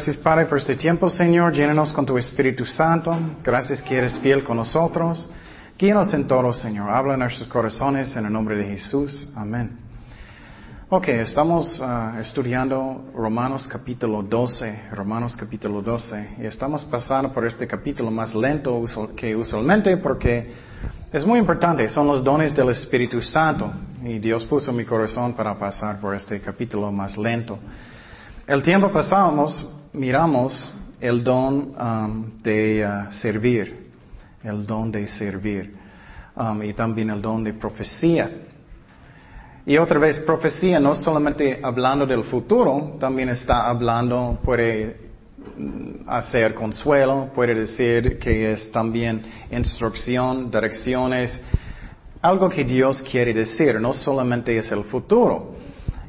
Gracias Padre por este tiempo, Señor. Llénanos con tu Espíritu Santo. Gracias que eres fiel con nosotros. Guíanos en todo, Señor. Habla en nuestros corazones en el nombre de Jesús. Amén. Ok, estamos ah, estudiando Romanos capítulo 12, Romanos capítulo 12, y estamos pasando por este capítulo más lento que usualmente porque es muy importante, son los dones del Espíritu Santo, y Dios puso mi corazón para pasar por este capítulo más lento. El tiempo pasamos, miramos el don um, de uh, servir, el don de servir, um, y también el don de profecía. Y otra vez, profecía no solamente hablando del futuro, también está hablando, puede mm, hacer consuelo, puede decir que es también instrucción, direcciones, algo que Dios quiere decir, no solamente es el futuro.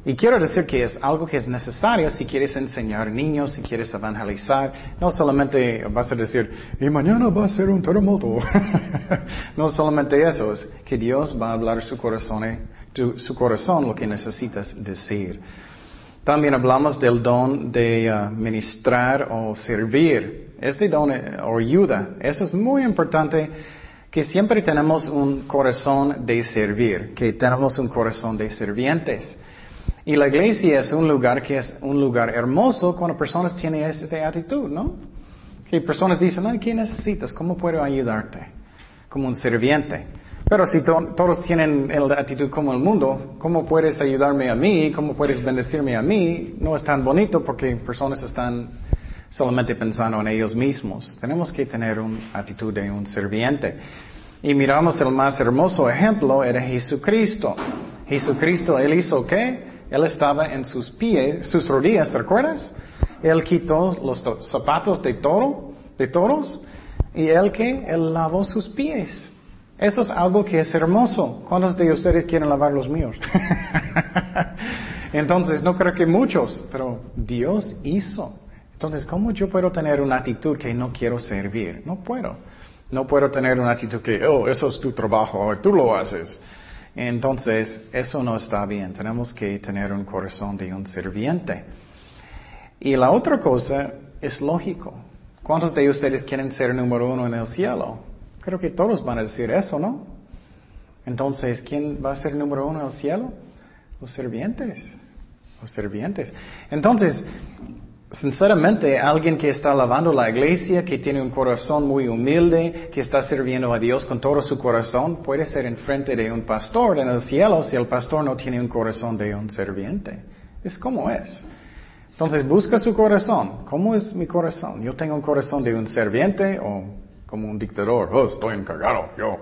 Y quiero decir que es algo que es necesario si quieres enseñar niños, si quieres evangelizar. No solamente vas a decir, y mañana va a ser un terremoto. no solamente eso, es que Dios va a hablar su corazón, su corazón lo que necesitas decir. También hablamos del don de uh, ministrar o servir. Este don eh, o ayuda, eso es muy importante que siempre tenemos un corazón de servir, que tenemos un corazón de servientes. Y la iglesia es un lugar que es un lugar hermoso cuando personas tienen esta actitud, ¿no? Que personas dicen, ¿qué necesitas? ¿Cómo puedo ayudarte? Como un serviente. Pero si todos tienen la actitud como el mundo, ¿cómo puedes ayudarme a mí? ¿Cómo puedes bendecirme a mí? No es tan bonito porque personas están solamente pensando en ellos mismos. Tenemos que tener una actitud de un serviente. Y miramos el más hermoso ejemplo, era Jesucristo. Jesucristo, Él hizo qué? Él estaba en sus pies, sus rodillas, ¿recuerdas? Él quitó los zapatos de toro, de toros, y él que, él lavó sus pies. Eso es algo que es hermoso. ¿Cuántos de ustedes quieren lavar los míos? Entonces, no creo que muchos, pero Dios hizo. Entonces, ¿cómo yo puedo tener una actitud que no quiero servir? No puedo. No puedo tener una actitud que, oh, eso es tu trabajo, tú lo haces. Entonces, eso no está bien. Tenemos que tener un corazón de un serviente. Y la otra cosa es lógico. ¿Cuántos de ustedes quieren ser número uno en el cielo? Creo que todos van a decir eso, ¿no? Entonces, ¿quién va a ser número uno en el cielo? Los servientes. Los servientes. Entonces, Sinceramente, alguien que está lavando la iglesia, que tiene un corazón muy humilde, que está sirviendo a Dios con todo su corazón, puede ser enfrente de un pastor en el cielo si el pastor no tiene un corazón de un serviente. Es como es. Entonces busca su corazón. ¿Cómo es mi corazón? ¿Yo tengo un corazón de un serviente o como un dictador? Oh, estoy encargado, yo,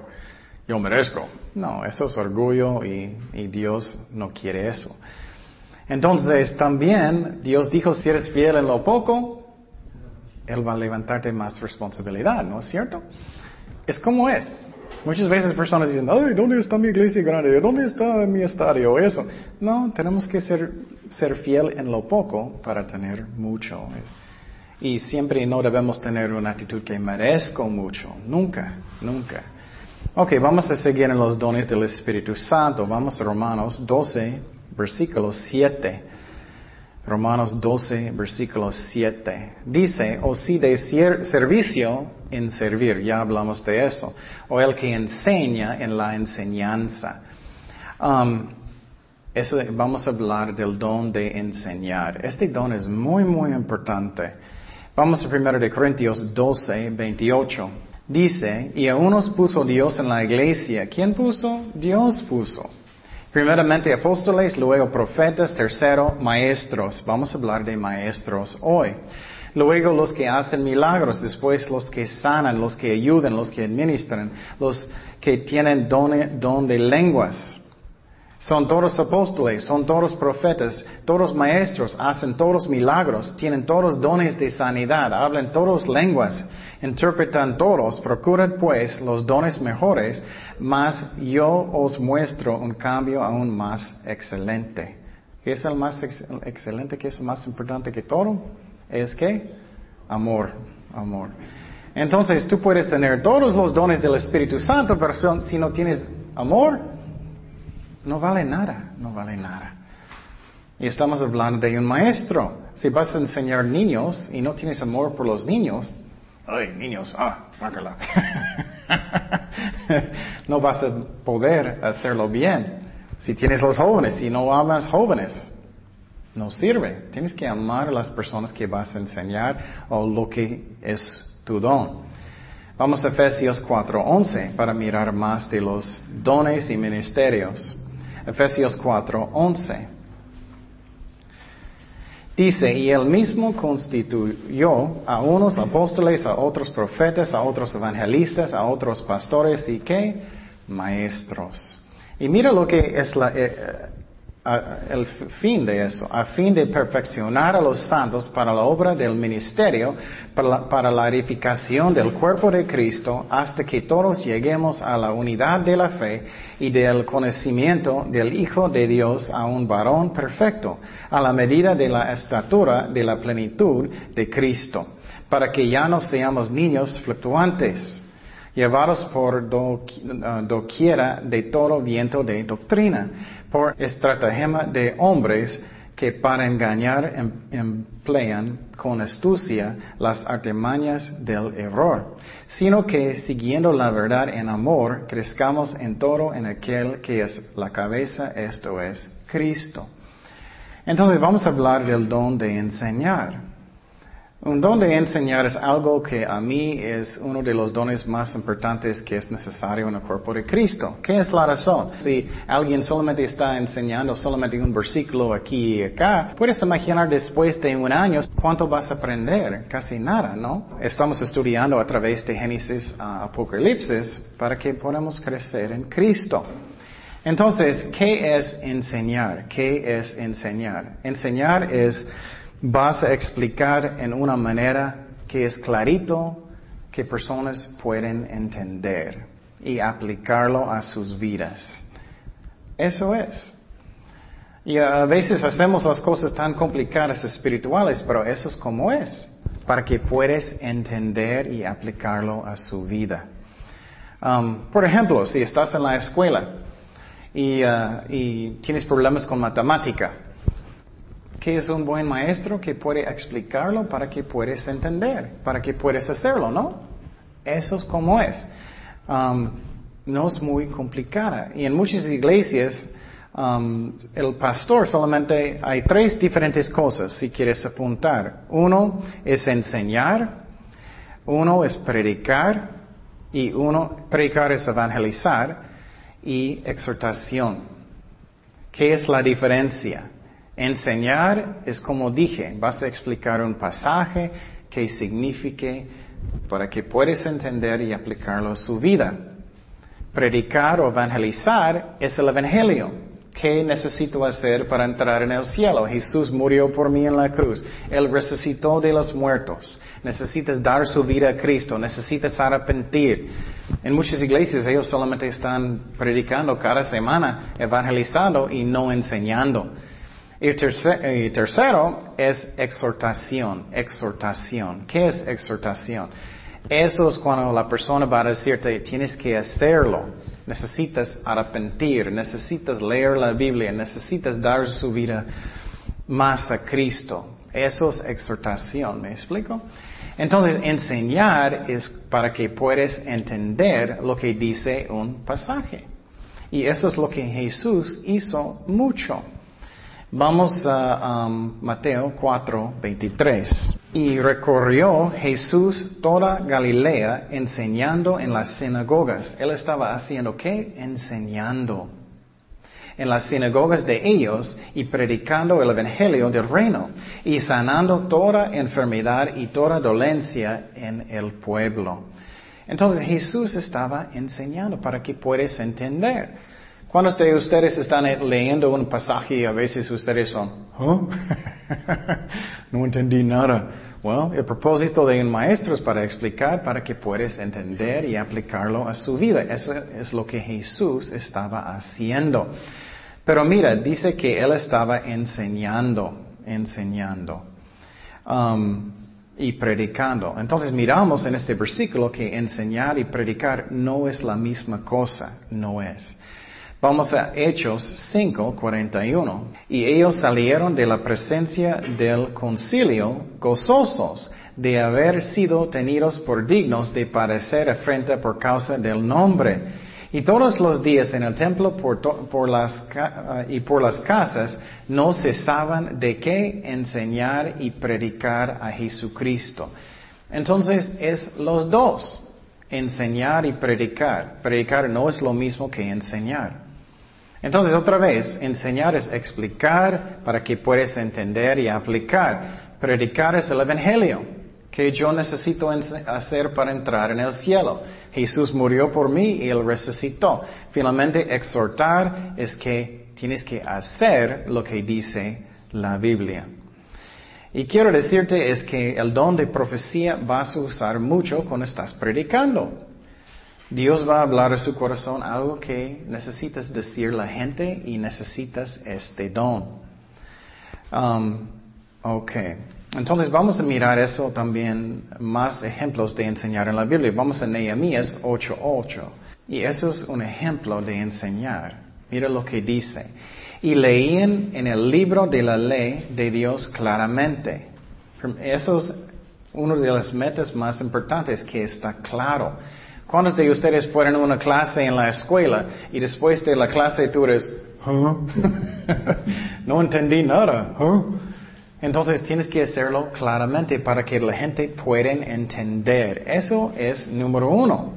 yo merezco. No, eso es orgullo y, y Dios no quiere eso. Entonces también Dios dijo, si eres fiel en lo poco, Él va a levantarte más responsabilidad, ¿no es cierto? Es como es. Muchas veces personas dicen, ay, ¿dónde está mi iglesia grande? ¿Dónde está mi estadio? Eso. No, tenemos que ser, ser fiel en lo poco para tener mucho. Y siempre no debemos tener una actitud que merezco mucho. Nunca, nunca. Ok, vamos a seguir en los dones del Espíritu Santo. Vamos a Romanos 12, versículo 7. Romanos 12, versículo 7. Dice, o si de servicio en servir, ya hablamos de eso, o el que enseña en la enseñanza. Um, vamos a hablar del don de enseñar. Este don es muy, muy importante. Vamos a 1 de Corintios 12, 28. Dice, y a unos puso Dios en la iglesia. ¿Quién puso? Dios puso. Primeramente apóstoles, luego profetas, tercero maestros. Vamos a hablar de maestros hoy. Luego los que hacen milagros, después los que sanan, los que ayudan, los que administran, los que tienen don, don de lenguas. Son todos apóstoles, son todos profetas, todos maestros, hacen todos milagros, tienen todos dones de sanidad, hablan todas lenguas, interpretan todos, procurad pues los dones mejores, mas yo os muestro un cambio aún más excelente. ¿Qué es el más excelente? ¿Qué es más importante que todo? Es que amor, amor. Entonces tú puedes tener todos los dones del Espíritu Santo, pero si no tienes amor, no vale nada, no vale nada. Y estamos hablando de un maestro. Si vas a enseñar niños y no tienes amor por los niños, ay, niños, ah, mácala. no vas a poder hacerlo bien. Si tienes los jóvenes y no amas jóvenes, no sirve. Tienes que amar a las personas que vas a enseñar o lo que es tu don. Vamos a Efesios 4:11 para mirar más de los dones y ministerios. Efesios 4:11. Dice, y él mismo constituyó a unos apóstoles, a otros profetas, a otros evangelistas, a otros pastores y qué? Maestros. Y mira lo que es la, eh, el fin de eso, a fin de perfeccionar a los santos para la obra del ministerio, para la, edificación del cuerpo de Cristo, hasta que todos lleguemos a la unidad de la fe y del conocimiento del Hijo de Dios, a un varón perfecto, a la medida de la estatura de la plenitud de Cristo, para que ya no seamos niños fluctuantes llevados por doquiera de todo viento de doctrina por estratagema de hombres que para engañar em, emplean con astucia las artimañas del error, sino que siguiendo la verdad en amor, crezcamos en todo en aquel que es la cabeza, esto es Cristo. Entonces vamos a hablar del don de enseñar. Un don de enseñar es algo que a mí es uno de los dones más importantes que es necesario en el cuerpo de Cristo. ¿Qué es la razón? Si alguien solamente está enseñando solamente un versículo aquí y acá, puedes imaginar después de un año cuánto vas a aprender. Casi nada, ¿no? Estamos estudiando a través de Génesis a Apocalipsis para que podamos crecer en Cristo. Entonces, ¿qué es enseñar? ¿Qué es enseñar? Enseñar es vas a explicar en una manera que es clarito, que personas pueden entender y aplicarlo a sus vidas. Eso es. Y a veces hacemos las cosas tan complicadas espirituales, pero eso es como es, para que puedas entender y aplicarlo a su vida. Um, por ejemplo, si estás en la escuela y, uh, y tienes problemas con matemática, ¿Qué es un buen maestro que puede explicarlo para que puedas entender, para que puedas hacerlo, ¿no? Eso es como es. Um, no es muy complicada. Y en muchas iglesias, um, el pastor solamente hay tres diferentes cosas si quieres apuntar. Uno es enseñar, uno es predicar, y uno, predicar es evangelizar, y exhortación. ¿Qué es la diferencia? Enseñar es como dije, vas a explicar un pasaje que signifique para que puedas entender y aplicarlo a su vida. Predicar o evangelizar es el Evangelio. ¿Qué necesito hacer para entrar en el cielo? Jesús murió por mí en la cruz. Él resucitó de los muertos. Necesitas dar su vida a Cristo. Necesitas arrepentir. En muchas iglesias ellos solamente están predicando cada semana, evangelizando y no enseñando. Y, tercero es exhortación, exhortación. ¿Qué es exhortación? Eso es cuando la persona va a decirte, tienes que hacerlo, necesitas arrepentir, necesitas leer la Biblia, necesitas dar su vida más a Cristo. Eso es exhortación, ¿me explico? Entonces, enseñar es para que puedas entender lo que dice un pasaje. Y eso es lo que Jesús hizo mucho. Vamos a Mateo 4, 23. Y recorrió Jesús toda Galilea enseñando en las sinagogas. Él estaba haciendo qué? Enseñando en las sinagogas de ellos y predicando el evangelio del reino y sanando toda enfermedad y toda dolencia en el pueblo. Entonces Jesús estaba enseñando para que puedas entender. ¿Cuántos de ustedes están leyendo un pasaje y a veces ustedes son, no entendí nada? Bueno, el propósito de un maestro es para explicar, para que puedas entender y aplicarlo a su vida. Eso es lo que Jesús estaba haciendo. Pero mira, dice que Él estaba enseñando, enseñando um, y predicando. Entonces miramos en este versículo que enseñar y predicar no es la misma cosa, no es. Vamos a Hechos 5, 41. Y ellos salieron de la presencia del concilio gozosos de haber sido tenidos por dignos de padecer afrenta por causa del nombre. Y todos los días en el templo por las, y por las casas no cesaban de qué enseñar y predicar a Jesucristo. Entonces es los dos, enseñar y predicar. Predicar no es lo mismo que enseñar. Entonces, otra vez, enseñar es explicar para que puedas entender y aplicar. Predicar es el Evangelio que yo necesito hacer para entrar en el cielo. Jesús murió por mí y Él resucitó. Finalmente, exhortar es que tienes que hacer lo que dice la Biblia. Y quiero decirte es que el don de profecía vas a usar mucho cuando estás predicando. Dios va a hablar a su corazón algo que necesitas decir la gente y necesitas este don. Um, ok. Entonces vamos a mirar eso también, más ejemplos de enseñar en la Biblia. Vamos a Nehemías 8.8. Y eso es un ejemplo de enseñar. Mira lo que dice. Y leían en el libro de la ley de Dios claramente. Eso es una de las metas más importantes, que está claro. ¿Cuántos de ustedes fueron a una clase en la escuela y después de la clase tú eres, no entendí nada? Entonces tienes que hacerlo claramente para que la gente pueda entender. Eso es número uno.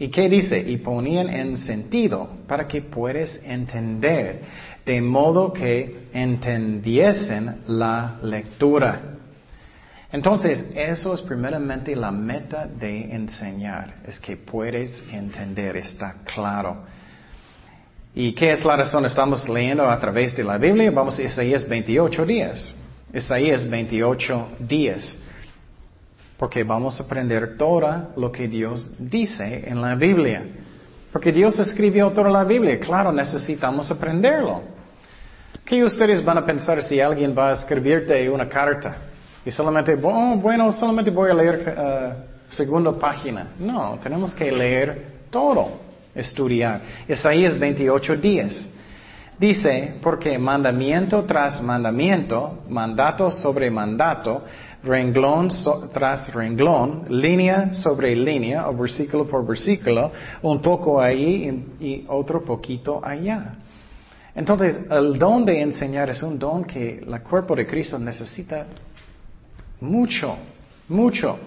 ¿Y qué dice? Y ponían en sentido para que puedas entender, de modo que entendiesen la lectura. Entonces, eso es primeramente la meta de enseñar, es que puedes entender, está claro. ¿Y qué es la razón? Estamos leyendo a través de la Biblia, vamos a Isaías 28 días. Isaías 28 días. Porque vamos a aprender todo lo que Dios dice en la Biblia. Porque Dios escribió toda la Biblia, claro, necesitamos aprenderlo. ¿Qué ustedes van a pensar si alguien va a escribirte una carta? Y solamente, oh, bueno, solamente voy a leer uh, segunda página. No, tenemos que leer todo, estudiar. Isaías 28 días. Dice, porque mandamiento tras mandamiento, mandato sobre mandato, renglón tras renglón, línea sobre línea, o versículo por versículo, un poco ahí y otro poquito allá. Entonces, el don de enseñar es un don que el cuerpo de Cristo necesita mucho, mucho.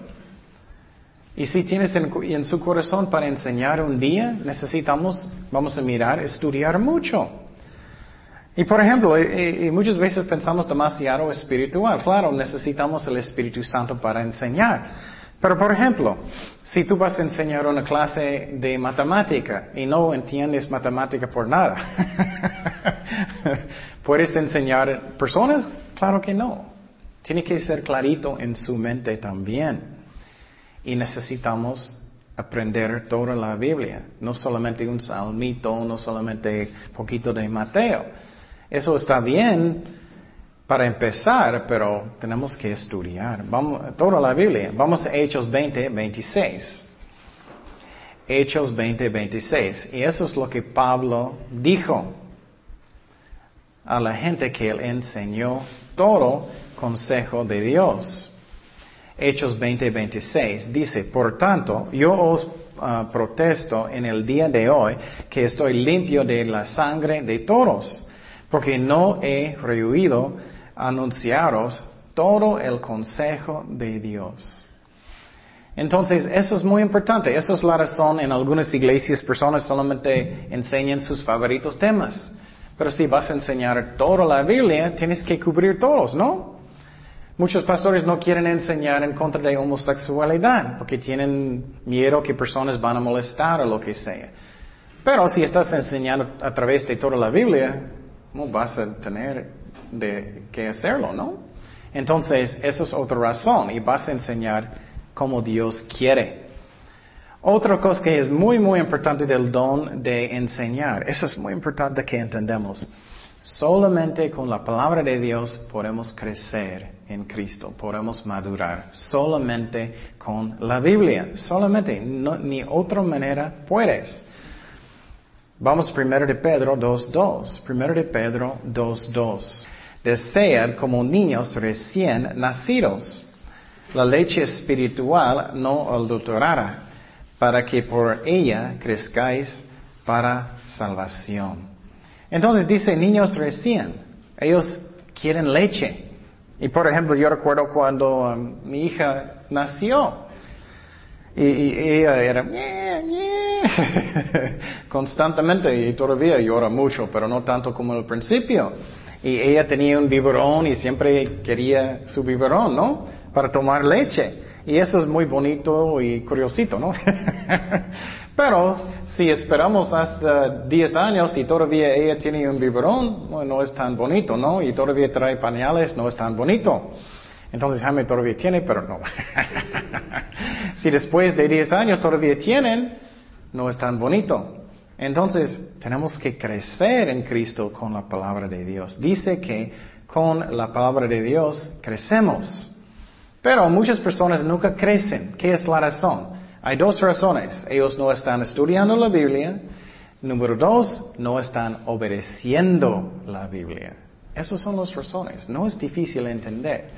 Y si tienes en, su corazón para enseñar un día, necesitamos, vamos a mirar, estudiar mucho. Y por ejemplo, y, muchas veces pensamos demasiado espiritual. Claro, necesitamos el Espíritu Santo para enseñar. Pero por ejemplo, si tú vas a enseñar una clase de matemática y no entiendes matemática por nada, ¿puedes enseñar personas? Claro que no. Tiene que ser clarito en su mente también. Y necesitamos aprender toda la Biblia, no solamente un salmito, no solamente poquito de Mateo. Eso está bien para empezar, pero tenemos que estudiar. Vamos, toda la Biblia. Vamos a Hechos 20, 26. Hechos 20, 26. Y eso es lo que Pablo dijo a la gente que él enseñó todo consejo de Dios. Hechos 20:26 dice, por tanto, yo os ah, protesto en el día de hoy que estoy limpio de la sangre de todos, porque no he rehuido anunciaros todo el consejo de Dios. Entonces, eso es muy importante. Esa es la razón en algunas iglesias personas solamente enseñan sus favoritos temas. Pero si vas a enseñar toda la Biblia, tienes que cubrir todos, ¿no? Muchos pastores no quieren enseñar en contra de homosexualidad porque tienen miedo que personas van a molestar o lo que sea. Pero si estás enseñando a través de toda la Biblia, no vas a tener de que hacerlo, ¿no? Entonces, eso es otra razón y vas a enseñar como Dios quiere. Otra cosa que es muy, muy importante del don de enseñar, eso es muy importante que entendamos. Solamente con la palabra de Dios podemos crecer en Cristo, podemos madurar. Solamente con la Biblia, solamente, ni otra manera puedes. Vamos primero de Pedro 2.2. Primero de Pedro 2.2. Desead como niños recién nacidos la leche espiritual no adulterada, para que por ella crezcáis para salvación. Entonces dice niños recién, ellos quieren leche. Y por ejemplo, yo recuerdo cuando um, mi hija nació, y, ella era constantemente y todavía llora mucho, pero no tanto como al principio. Y ella tenía un biberón y siempre quería su biberón, ¿no? Para tomar leche. Y eso es muy bonito y curiosito, ¿no? Pero si esperamos hasta 10 años y todavía ella tiene un biberón, no, es tan bonito, ¿no? Y todavía trae pañales, no es tan bonito. Entonces Jaime todavía tiene, pero no. si después de 10 años todavía tienen, no es tan bonito. Entonces tenemos que crecer en Cristo con la palabra de Dios. Dice que con la palabra de Dios crecemos. Pero muchas personas nunca crecen. ¿Qué es la razón? Hay dos razones. Ellos no están estudiando la Biblia. Número dos, no están obedeciendo la Biblia. Esas son las razones. No es difícil entender.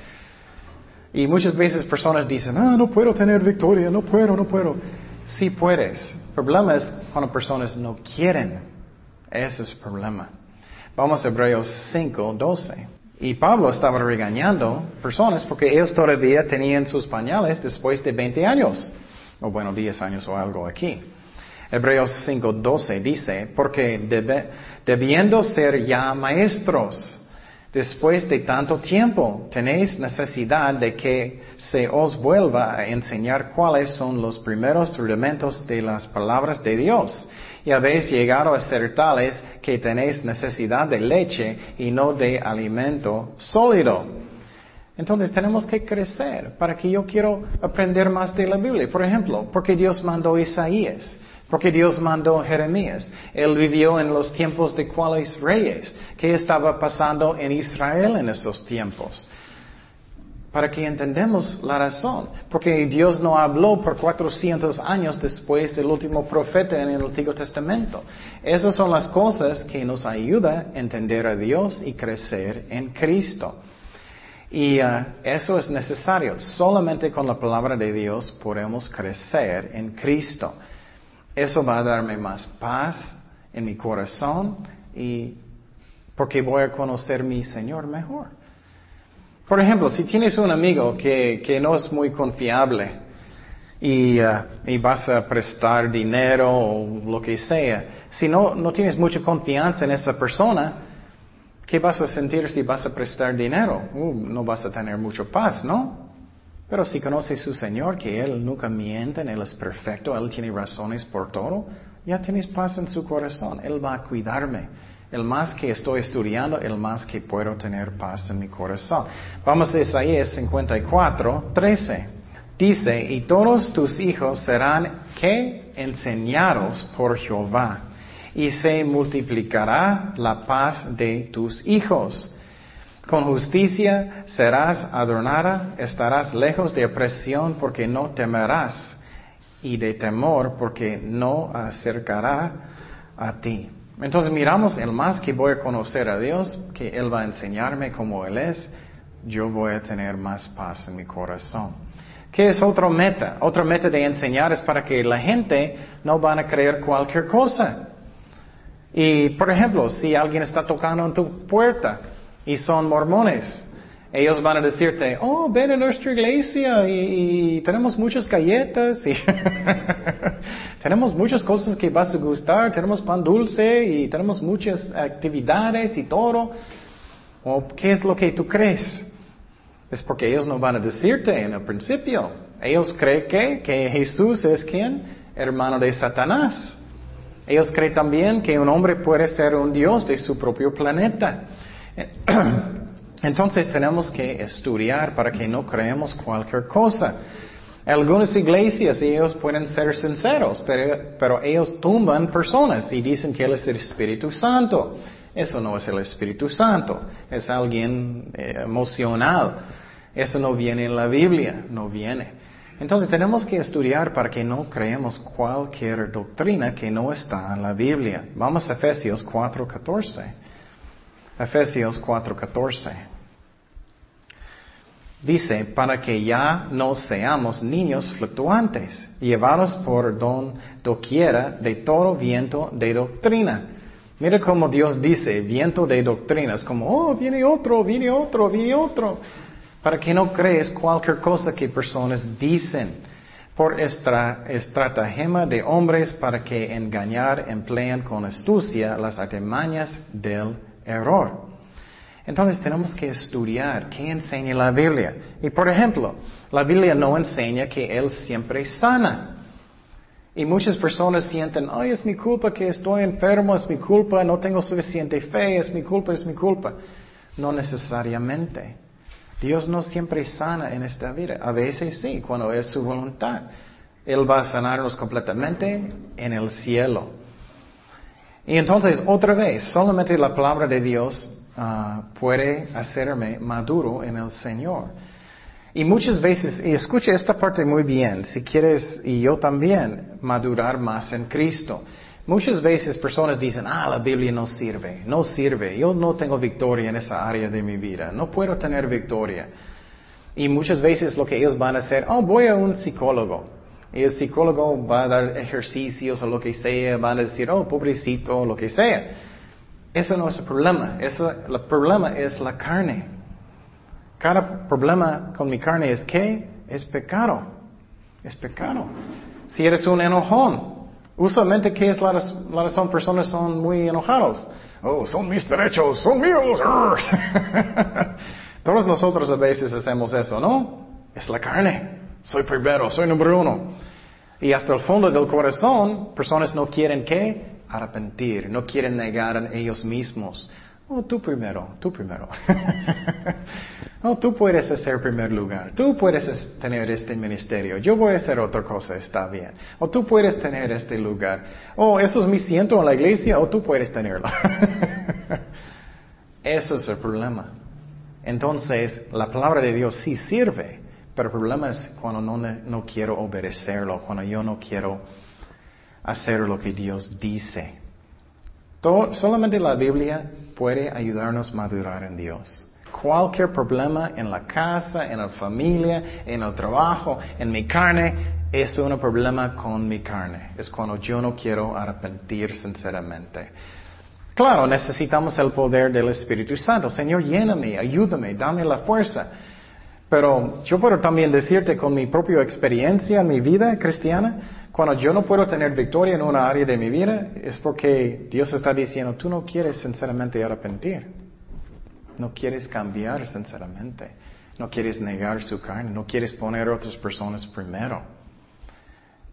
Y muchas veces personas dicen, ah, no puedo tener victoria, no puedo, no puedo. Sí puedes. El problema es cuando personas no quieren. Ese es el problema. Vamos a Hebreos 5, 12. Y Pablo estaba regañando personas porque ellos todavía tenían sus pañales después de 20 años. O bueno, 10 años o algo aquí. Hebreos 5, 12 dice, porque debiendo ser ya maestros, Después de tanto tiempo, tenéis necesidad de que se os vuelva a enseñar cuáles son los primeros rudimentos de las palabras de Dios. Y habéis llegado a ser tales que tenéis necesidad de leche y no de alimento sólido. Entonces tenemos que crecer para que yo quiero aprender más de la Biblia. Por ejemplo, porque Dios mandó Isaías. Porque Dios mandó Jeremías. Él vivió en los tiempos de cuáles reyes. ¿Qué estaba pasando en Israel en esos tiempos? Para que entendamos la razón. Porque Dios no habló por 400 años después del último profeta en el Antiguo Testamento. Esas son las cosas que nos ayudan a entender a Dios y crecer en Cristo. Y uh, eso es necesario. Solamente con la palabra de Dios podemos crecer en Cristo. Eso va a darme más paz en mi corazón y porque voy a conocer mi Señor mejor. Por ejemplo, si tienes un amigo que, que no es muy confiable y, uh, y, vas a prestar dinero o lo que sea, si no, no tienes mucha confianza en esa persona, ¿qué vas a sentir si vas a prestar dinero? Uh, no vas a tener mucha paz, ¿no? Pero si conoce su Señor, que Él nunca miente, Él es perfecto, Él tiene razones por todo, ya tienes paz en su corazón. Él va a cuidarme. El más que estoy estudiando, el más que puedo tener paz en mi corazón. Vamos a Isaías 54, 13. Dice, y todos tus hijos serán que enseñados por Jehová, y se multiplicará la paz de tus hijos con justicia serás adornada, estarás lejos de opresión porque no temerás y de temor porque no acercará a ti. Entonces miramos el más que voy a conocer a Dios, que Él va a enseñarme cómo Él es, yo voy a tener más paz en mi corazón. ¿Qué es otra meta? Otra meta de enseñar es para que la gente no van a creer cualquier cosa. Y, por ejemplo, si alguien está tocando en tu puerta, y son mormones. Ellos van a decirte, oh, ven a nuestra iglesia y, tenemos muchas galletas y tenemos muchas cosas que vas a gustar, tenemos pan dulce y tenemos muchas actividades y todo. ¿O qué es lo que tú crees? Es porque ellos no van a decirte en el principio. Ellos creen que, que Jesús es quien? Hermano de Satanás. Ellos creen también que un hombre puede ser un Dios de su propio planeta. Entonces tenemos que estudiar para que no creemos cualquier cosa. Algunas iglesias ellos pueden ser sinceros, pero, ellos tumban personas y dicen que Él es el Espíritu Santo. Eso no es el Espíritu Santo, es alguien eh, emocional. Eso no viene en la Biblia, no viene. Entonces tenemos que estudiar para que no creemos cualquier doctrina que no está en la Biblia. Vamos a Efesios 4.14. Efesios 4.14. Dice, para que ya no seamos niños fluctuantes, llevados por don doquiera de todo viento de doctrina. Mira cómo Dios dice, viento de doctrina. Es como, oh, viene otro, viene otro, viene otro. Para que no crees cualquier cosa que personas dicen por estratagema de hombres para que engañar emplean con astucia las artimañas del error. Entonces tenemos que estudiar qué enseña la Biblia. Y por ejemplo, la Biblia no enseña que Él siempre sana. Y muchas personas sienten, ay, es mi culpa que estoy enfermo, es mi culpa, no tengo suficiente fe, es mi culpa, es mi culpa. No necesariamente. Dios no siempre sana en esta vida. A veces sí, cuando es su voluntad. Él va a sanarnos completamente en el cielo. Y entonces, otra vez, solamente la palabra de Dios Ah, puede hacerme maduro en el Señor. Y muchas veces, y escucha esta parte muy bien, si quieres, y yo también, madurar más en Cristo. Muchas veces personas dicen, ah, la Biblia no sirve, no sirve, yo no tengo victoria en esa área de mi vida, no puedo tener victoria. Y muchas veces lo que ellos van a hacer, oh, voy a un psicólogo. Y el psicólogo va a dar ejercicios o lo que sea, van a decir, oh, pobrecito, lo que sea. Eso no es el problema. el problema es la carne. Cada problema con mi carne es que es pecado. Es pecado. Si eres un enojón, usualmente, ¿qué es la, razón? Personas son muy enojados. Oh, son mis derechos, son míos. Todos nosotros a veces hacemos eso, ¿no? Es la carne. Soy primero, soy número uno. Y hasta el fondo del corazón, personas no quieren que arrepentir, no quieren negar a ellos mismos. Oh, tú primero, tú primero. oh, tú puedes hacer primer lugar, tú puedes tener este ministerio, yo voy a hacer otra cosa, está bien. O tú puedes tener este lugar. Oh, eso es mi ciento en la iglesia, o tú puedes tenerlo. eso es el problema. Entonces, la palabra de Dios sí sirve, pero el problema es cuando no, no quiero obedecerlo, cuando yo no quiero hacer lo que Dios dice. solamente la Biblia puede ayudarnos a madurar en Dios. Cualquier problema en la casa, en la familia, en el trabajo, en mi carne, es un problema con mi carne. Es cuando yo no quiero arrepentir sinceramente. Claro, necesitamos el poder del Espíritu Santo. Señor, lléname, ayúdame, dame la fuerza. Pero yo puedo también decirte con mi propia experiencia en mi vida cristiana, cuando yo no puedo tener victoria en una área de mi vida, es porque Dios está diciendo, tú no quieres sinceramente arrepentir. No quieres cambiar sinceramente. No quieres negar su carne. No quieres poner a otras personas primero.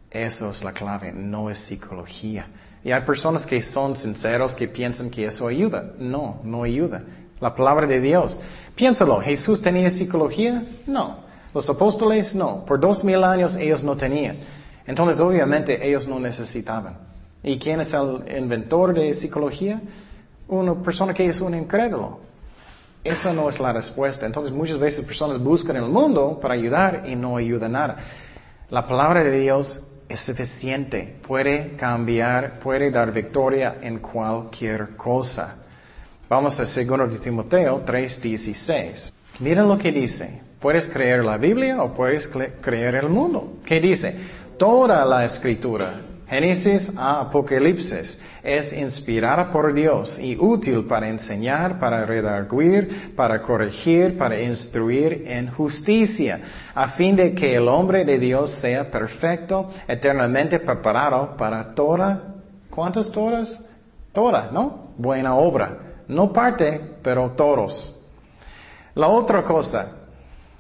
Eso es la clave, no es psicología. Y hay personas que son sinceros que piensan que eso ayuda. No, no ayuda. La palabra de Dios. Piénsalo, ¿Jesús tenía psicología? No. Los apóstoles, no. Por dos mil años ellos no tenían. Entonces, obviamente, ellos no necesitaban. ¿Y quién es el inventor de psicología? Una persona que es un incrédulo. Esa no es la respuesta. Entonces, muchas veces personas buscan el mundo para ayudar y no ayudan nada. La palabra de Dios es suficiente. Puede cambiar, puede dar victoria en cualquier cosa. Vamos a 2 de Timoteo 3:16. Miren lo que dice. Puedes creer la Biblia o puedes creer el mundo. ¿Qué dice? Toda la escritura, Génesis a Apocalipsis, es inspirada por Dios y útil para enseñar, para redarguir, para corregir, para instruir en justicia, a fin de que el hombre de Dios sea perfecto, eternamente preparado para toda, ¿cuántas todas? Toda, ¿no? Buena obra. No parte, pero todos. La otra cosa,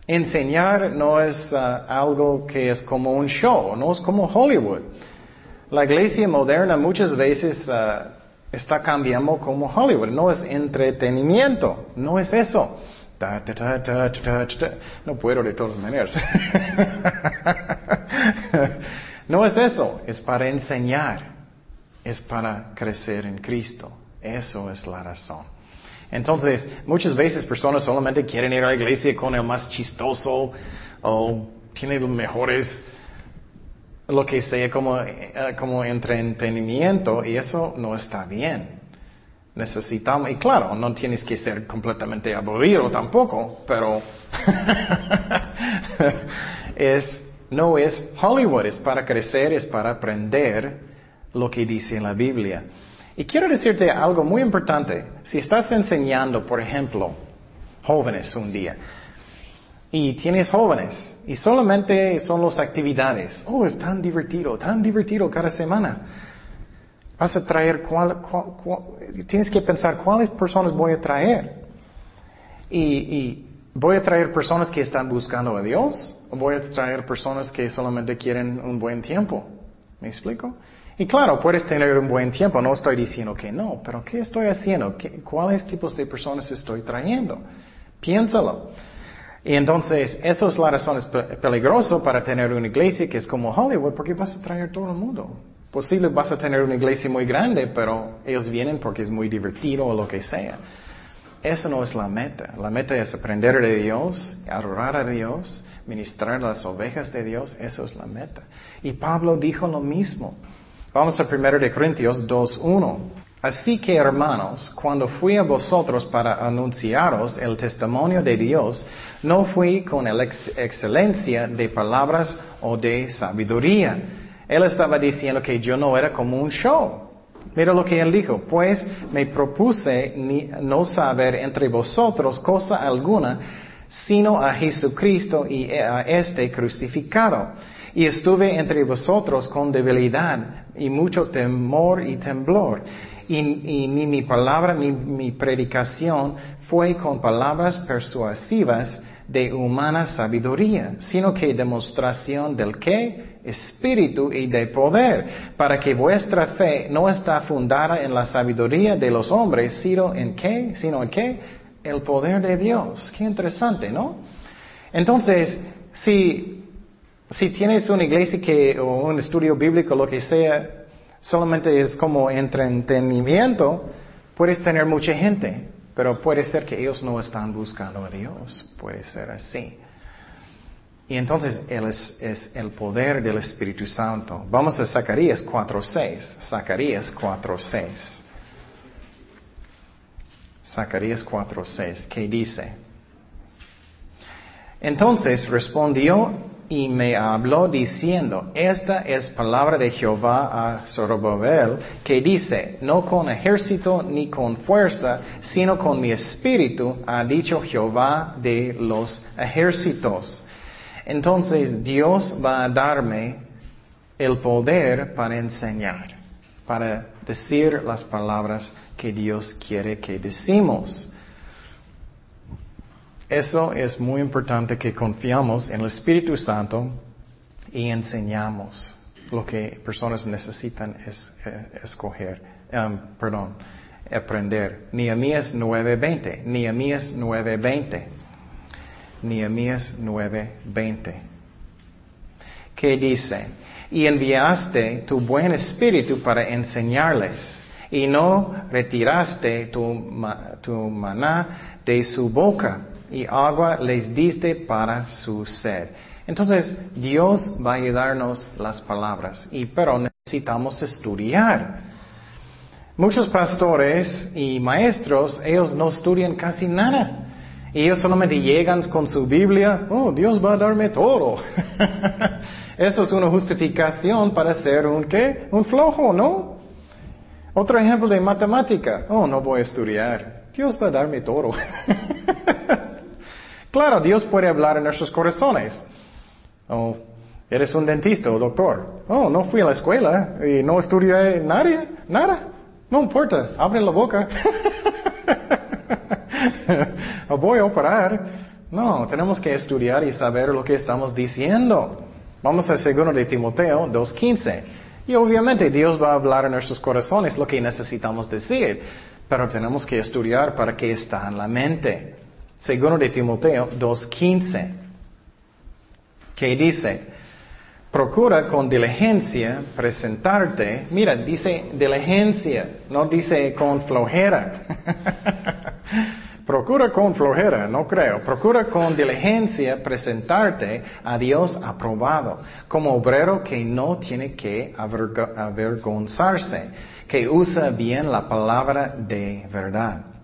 Enseñar no es uh, algo que es como un show, no es como Hollywood. La iglesia moderna muchas veces uh, está cambiando como Hollywood, no es entretenimiento, no es eso. no puedo de todas maneras. no es eso, es para enseñar, es para crecer en Cristo. Eso es la razón. Entonces, muchas veces personas solamente quieren ir a la iglesia con el más chistoso o tiene los mejores, lo que sea como, eh, como entretenimiento y eso no está bien. Necesitamos, y claro, no tienes que ser completamente aburrido tampoco, pero es, no es Hollywood, es para crecer, es para aprender lo que dice la Biblia. Y quiero decirte algo muy importante. Si estás enseñando, por ejemplo, jóvenes un día, y tienes jóvenes, y solamente son las actividades, oh, es tan divertido, tan divertido cada semana. Vas a traer, cuál, tienes que pensar cuáles personas voy a traer. Y voy a traer personas que están buscando a Dios, o voy a traer personas que solamente quieren un buen tiempo. ¿Me explico? Y claro, puedes tener un buen tiempo, no estoy diciendo que no, pero ¿qué estoy haciendo? ¿Cuáles tipos de personas estoy trayendo? Piénsalo. Y entonces, eso es la razón, es peligroso para tener una iglesia que es como Hollywood, porque vas a traer todo el mundo. Posible vas a tener una iglesia muy grande, pero ellos vienen porque es muy divertido o lo que sea. Eso no es la meta. La meta es aprender de Dios, adorar a Dios, ministrar las ovejas de Dios. Eso es la meta. Y Pablo dijo lo mismo. Vamos a 1 de Corintios 2.1. Así que hermanos, cuando fui a vosotros para anunciaros el testimonio de Dios, no fui con excelencia de palabras o de sabiduría. Él estaba diciendo que yo no era como un show. Mira lo que él dijo, pues me propuse no saber entre vosotros cosa alguna, sino a Jesucristo y a este crucificado. Y estuve entre vosotros con debilidad y mucho temor y temblor. Y, ni mi palabra ni mi predicación fue con palabras persuasivas de humana sabiduría, sino que demostración del qué? Espíritu y de poder, para que vuestra fe no está fundada en la sabiduría de los hombres, sino en qué? Sino en qué? El poder de Dios. Qué interesante, ¿no? Entonces, si si tienes una iglesia que, o un estudio bíblico, lo que sea, solamente es como entretenimiento, puedes tener mucha gente, pero puede ser que ellos no están buscando a Dios, puede ser así. Y entonces Él es, el poder del Espíritu Santo. Vamos a Zacarías 4.6. Zacarías 4.6. Zacarías 4.6. ¿Qué dice? Entonces respondió y me habló diciendo, esta es palabra de Jehová a Zorobabel, que dice, no con ejército ni con fuerza, sino con mi espíritu, ha dicho Jehová de los ejércitos. Entonces Dios va a darme el poder para enseñar, para decir las palabras que Dios quiere que decimos. Eso es muy importante que confiamos en el Espíritu Santo y enseñamos lo que personas necesitan es, eh, escoger, um, perdón, aprender. Nehemías 9:20, Nehemías 9:20, Nehemías 9:20. ¿Qué dice? Y enviaste tu buen espíritu para enseñarles, y no retiraste tu, tu maná de su boca y agua les diste para su sed. Entonces, Dios va a ayudarnos las palabras, y, pero necesitamos estudiar. Muchos pastores y maestros, ellos no estudian casi nada. Ellos solamente llegan con su Biblia, oh, Dios va a darme todo. Eso es una justificación para ser un qué? Un flojo, ¿no? Otro ejemplo de matemática, oh, no voy a estudiar. Dios va a darme todo. Claro, Dios puede hablar en nuestros corazones. Oh, eres un dentista o doctor. Oh, no fui a la escuela y no estudié nadie, nada. No importa, abre la boca. o voy a operar. No, tenemos que estudiar y saber lo que estamos diciendo. Vamos a segundo de Timoteo 2.15. Y obviamente Dios va a hablar en nuestros corazones lo que necesitamos decir, pero tenemos que estudiar para que está en la mente. Segundo de Timoteo 2.15, que dice, procura con diligencia presentarte, mira, dice diligencia, no dice con flojera. Procura con flojera, no creo. Procura con diligencia presentarte a Dios aprobado, como obrero que no tiene que avergonzarse, que usa bien la palabra de verdad.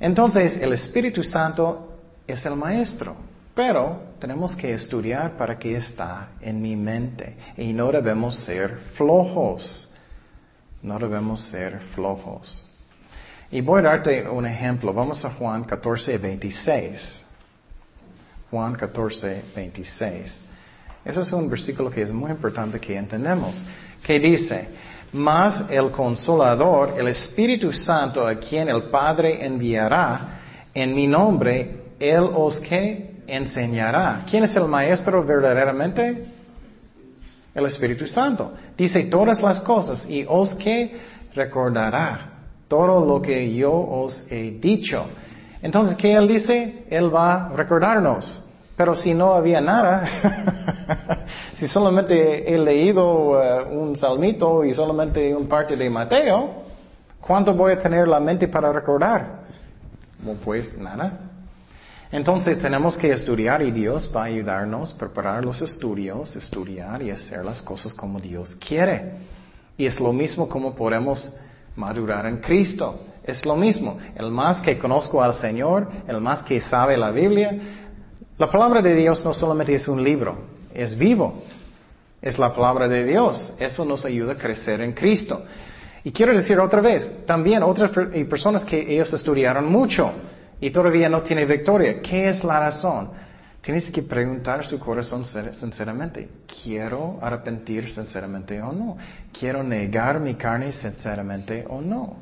Entonces, el Espíritu Santo es el Maestro, pero tenemos que estudiar para que está en mi mente y no debemos ser flojos. No debemos ser flojos. Y voy a darte un ejemplo. Vamos a Juan 14, 26. Juan 14, 26. Ese es un versículo que es muy importante que entendemos. Que dice, mas el consolador, el Espíritu Santo, a quien el Padre enviará en mi nombre, Él os que enseñará. ¿Quién es el Maestro verdaderamente? El Espíritu Santo. Dice todas las cosas y os que recordará todo lo que yo os he dicho. Entonces, ¿qué Él dice? Él va a recordarnos. Pero si no había nada, si solamente he leído eh, un salmito y solamente un parte de Mateo, ¿cuánto voy a tener la mente para recordar? pues nada. Entonces tenemos que estudiar y Dios va a ayudarnos preparar los estudios, estudiar y hacer las cosas como Dios quiere. Y es lo mismo como podemos madurar en Cristo. Es lo mismo. El más que conozco al Señor, el más que sabe la Biblia. La palabra de Dios no solamente es un libro, es vivo. Es la palabra de Dios. Eso nos ayuda a crecer en Cristo. Y quiero decir otra vez, también otras personas que ellos estudiaron mucho y todavía no tienen victoria. ¿Qué es la razón? Tienes que preguntar su corazón sinceramente. ¿Quiero arrepentir sinceramente o no? ¿Quiero negar mi carne sinceramente o no?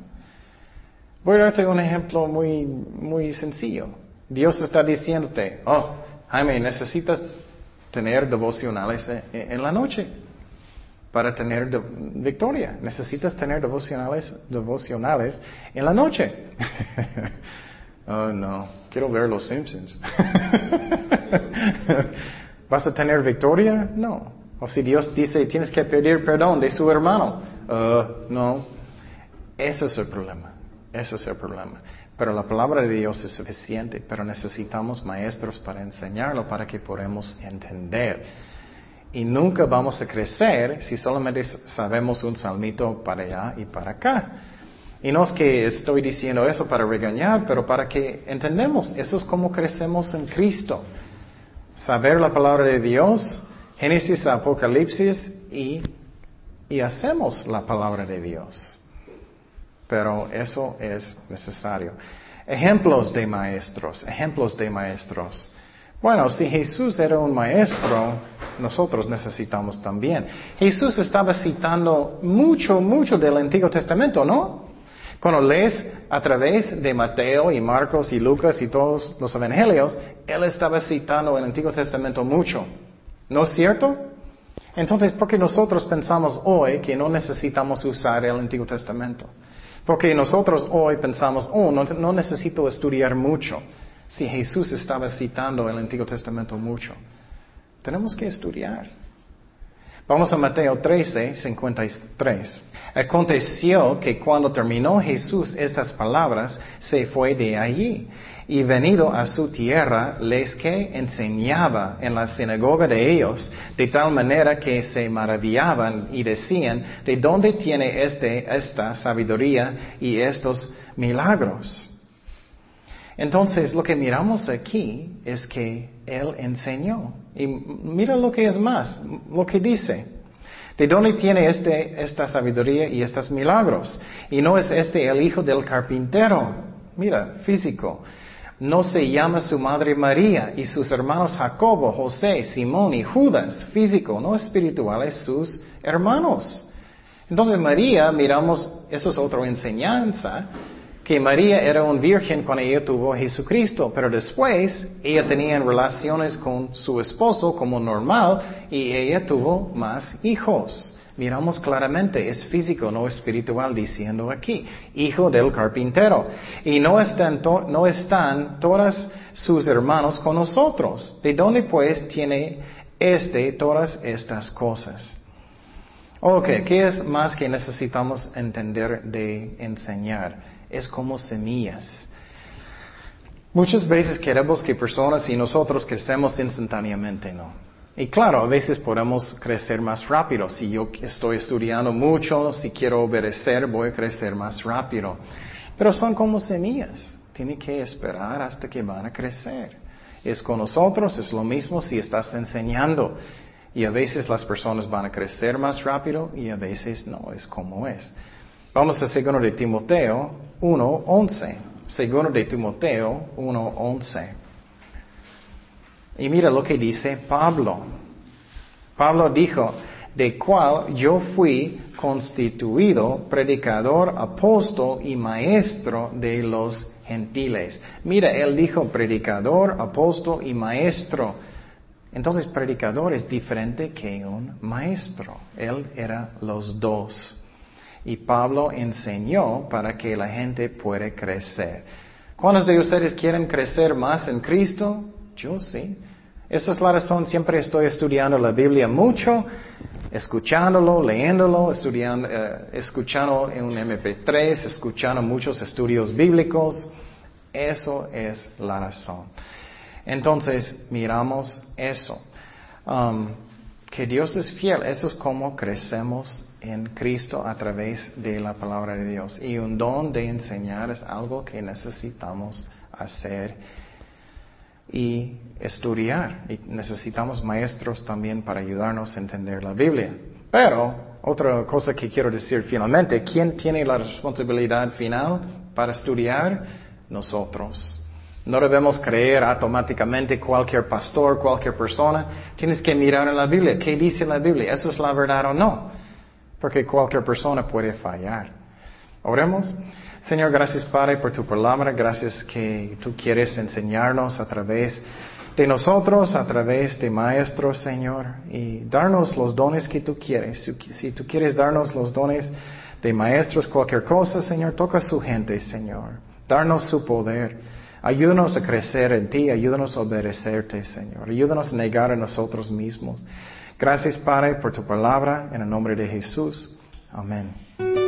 Voy a darte un ejemplo muy, muy sencillo. Dios está diciéndote, oh, Jaime, necesitas tener devocionales en, la noche para tener victoria. Necesitas tener devocionales, devocionales en la noche. oh, no, quiero ver los Simpsons. ¿Vas a tener victoria? No. O si Dios dice, tienes que pedir perdón de su hermano. Uh, no. Eso es el problema. Eso es el problema. Pero la palabra de Dios es suficiente, pero necesitamos maestros para enseñarlo, para que podamos entender. Y nunca vamos a crecer si solamente sabemos un salmito para allá y para acá. Y no es que estoy diciendo eso para regañar, pero para que entendemos, eso es como crecemos en Cristo saber la palabra de Dios, Génesis, Apocalipsis, y, y hacemos la palabra de Dios. Pero eso es necesario. Ejemplos de maestros, ejemplos de maestros. Bueno, si Jesús era un maestro, nosotros necesitamos también. Jesús estaba citando mucho, mucho del Antiguo Testamento, ¿no? Cuando lees a través de Mateo y Marcos y Lucas y todos los evangelios, él estaba citando el Antiguo Testamento mucho. ¿No es cierto? Entonces, ¿por qué nosotros pensamos hoy que no necesitamos usar el Antiguo Testamento? Porque nosotros hoy pensamos, oh, no, necesito estudiar mucho. Si Jesús estaba citando el Antiguo Testamento mucho, tenemos que estudiar. Vamos a Mateo 13, 53. Aconteció que cuando terminó Jesús estas palabras, se fue de allí y venido a su tierra, les que enseñaba en la sinagoga de ellos, de tal manera que se maravillaban y decían, ¿de dónde tiene este, esta sabiduría y estos milagros? Entonces, lo que miramos aquí es que Él enseñó. Y mira lo que es más, lo que dice. ¿De dónde tiene este, esta sabiduría y estos milagros? Y no es este el hijo del carpintero. Mira, físico. No se llama su madre María y sus hermanos Jacobo, José, Simón y Judas, físico, no espirituales, sus hermanos. Entonces María, miramos, eso es otra enseñanza, que María era una virgen cuando ella tuvo a Jesucristo, pero después ella tenía relaciones con su esposo como normal y ella tuvo más hijos. Miramos claramente, es físico, no espiritual, diciendo aquí, hijo del carpintero. Y no están, no todas sus hermanos con nosotros. ¿De dónde pues tiene este todas estas cosas? Ok, ¿qué es más que necesitamos entender de enseñar? Es como semillas. Muchas veces queremos que personas y nosotros crecemos instantáneamente, ¿no? Y claro, a veces podemos crecer más rápido. Si yo estoy estudiando mucho, si quiero obedecer, voy a crecer más rápido. Pero son como semillas. Tiene que esperar hasta que van a crecer. Es con nosotros, es lo mismo si estás enseñando. Y a veces las personas van a crecer más rápido y a veces no, es como es. Vamos a segundo de Timoteo 1.11. Segundo de Timoteo 1.11. Y mira lo que dice Pablo. Pablo dijo, de cual yo fui constituido predicador, apóstol y maestro de los gentiles. Mira, él dijo predicador, apóstol y maestro. Entonces, predicador es diferente que un maestro. Él era los dos. Y Pablo enseñó para que la gente pueda crecer. ¿Cuántos de ustedes quieren crecer más en Cristo? Yo sí. Esa es la razón, siempre estoy estudiando la Biblia mucho, escuchándolo, leyéndolo, estudiando, eh, escuchando en un MP3, escuchando muchos estudios bíblicos. Eso es la razón. Entonces, miramos eso. Um, que Dios es fiel, eso es como crecemos en Cristo a través de la palabra de Dios. Y un don de enseñar es algo que necesitamos hacer y estudiar. Y necesitamos maestros también para ayudarnos a entender la Biblia. Pero, otra cosa que quiero decir finalmente, ¿quién tiene la responsabilidad final para estudiar? Nosotros. No debemos creer automáticamente cualquier pastor, cualquier persona. Tienes que mirar en la Biblia. ¿Qué dice la Biblia? ¿Eso es la verdad o no? Porque cualquier persona puede fallar. Oremos. Señor, gracias Padre por tu palabra, gracias que tú quieres enseñarnos a través de nosotros, a través de maestros, Señor, y darnos los dones que tú quieres. Si tú quieres darnos los dones de maestros, cualquier cosa, Señor, toca a su gente, Señor. Darnos su poder. Ayúdanos a crecer en ti, ayúdanos a obedecerte, Señor. Ayúdanos a negar a nosotros mismos. Gracias, Padre, por tu palabra, en el nombre de Jesús. Amén.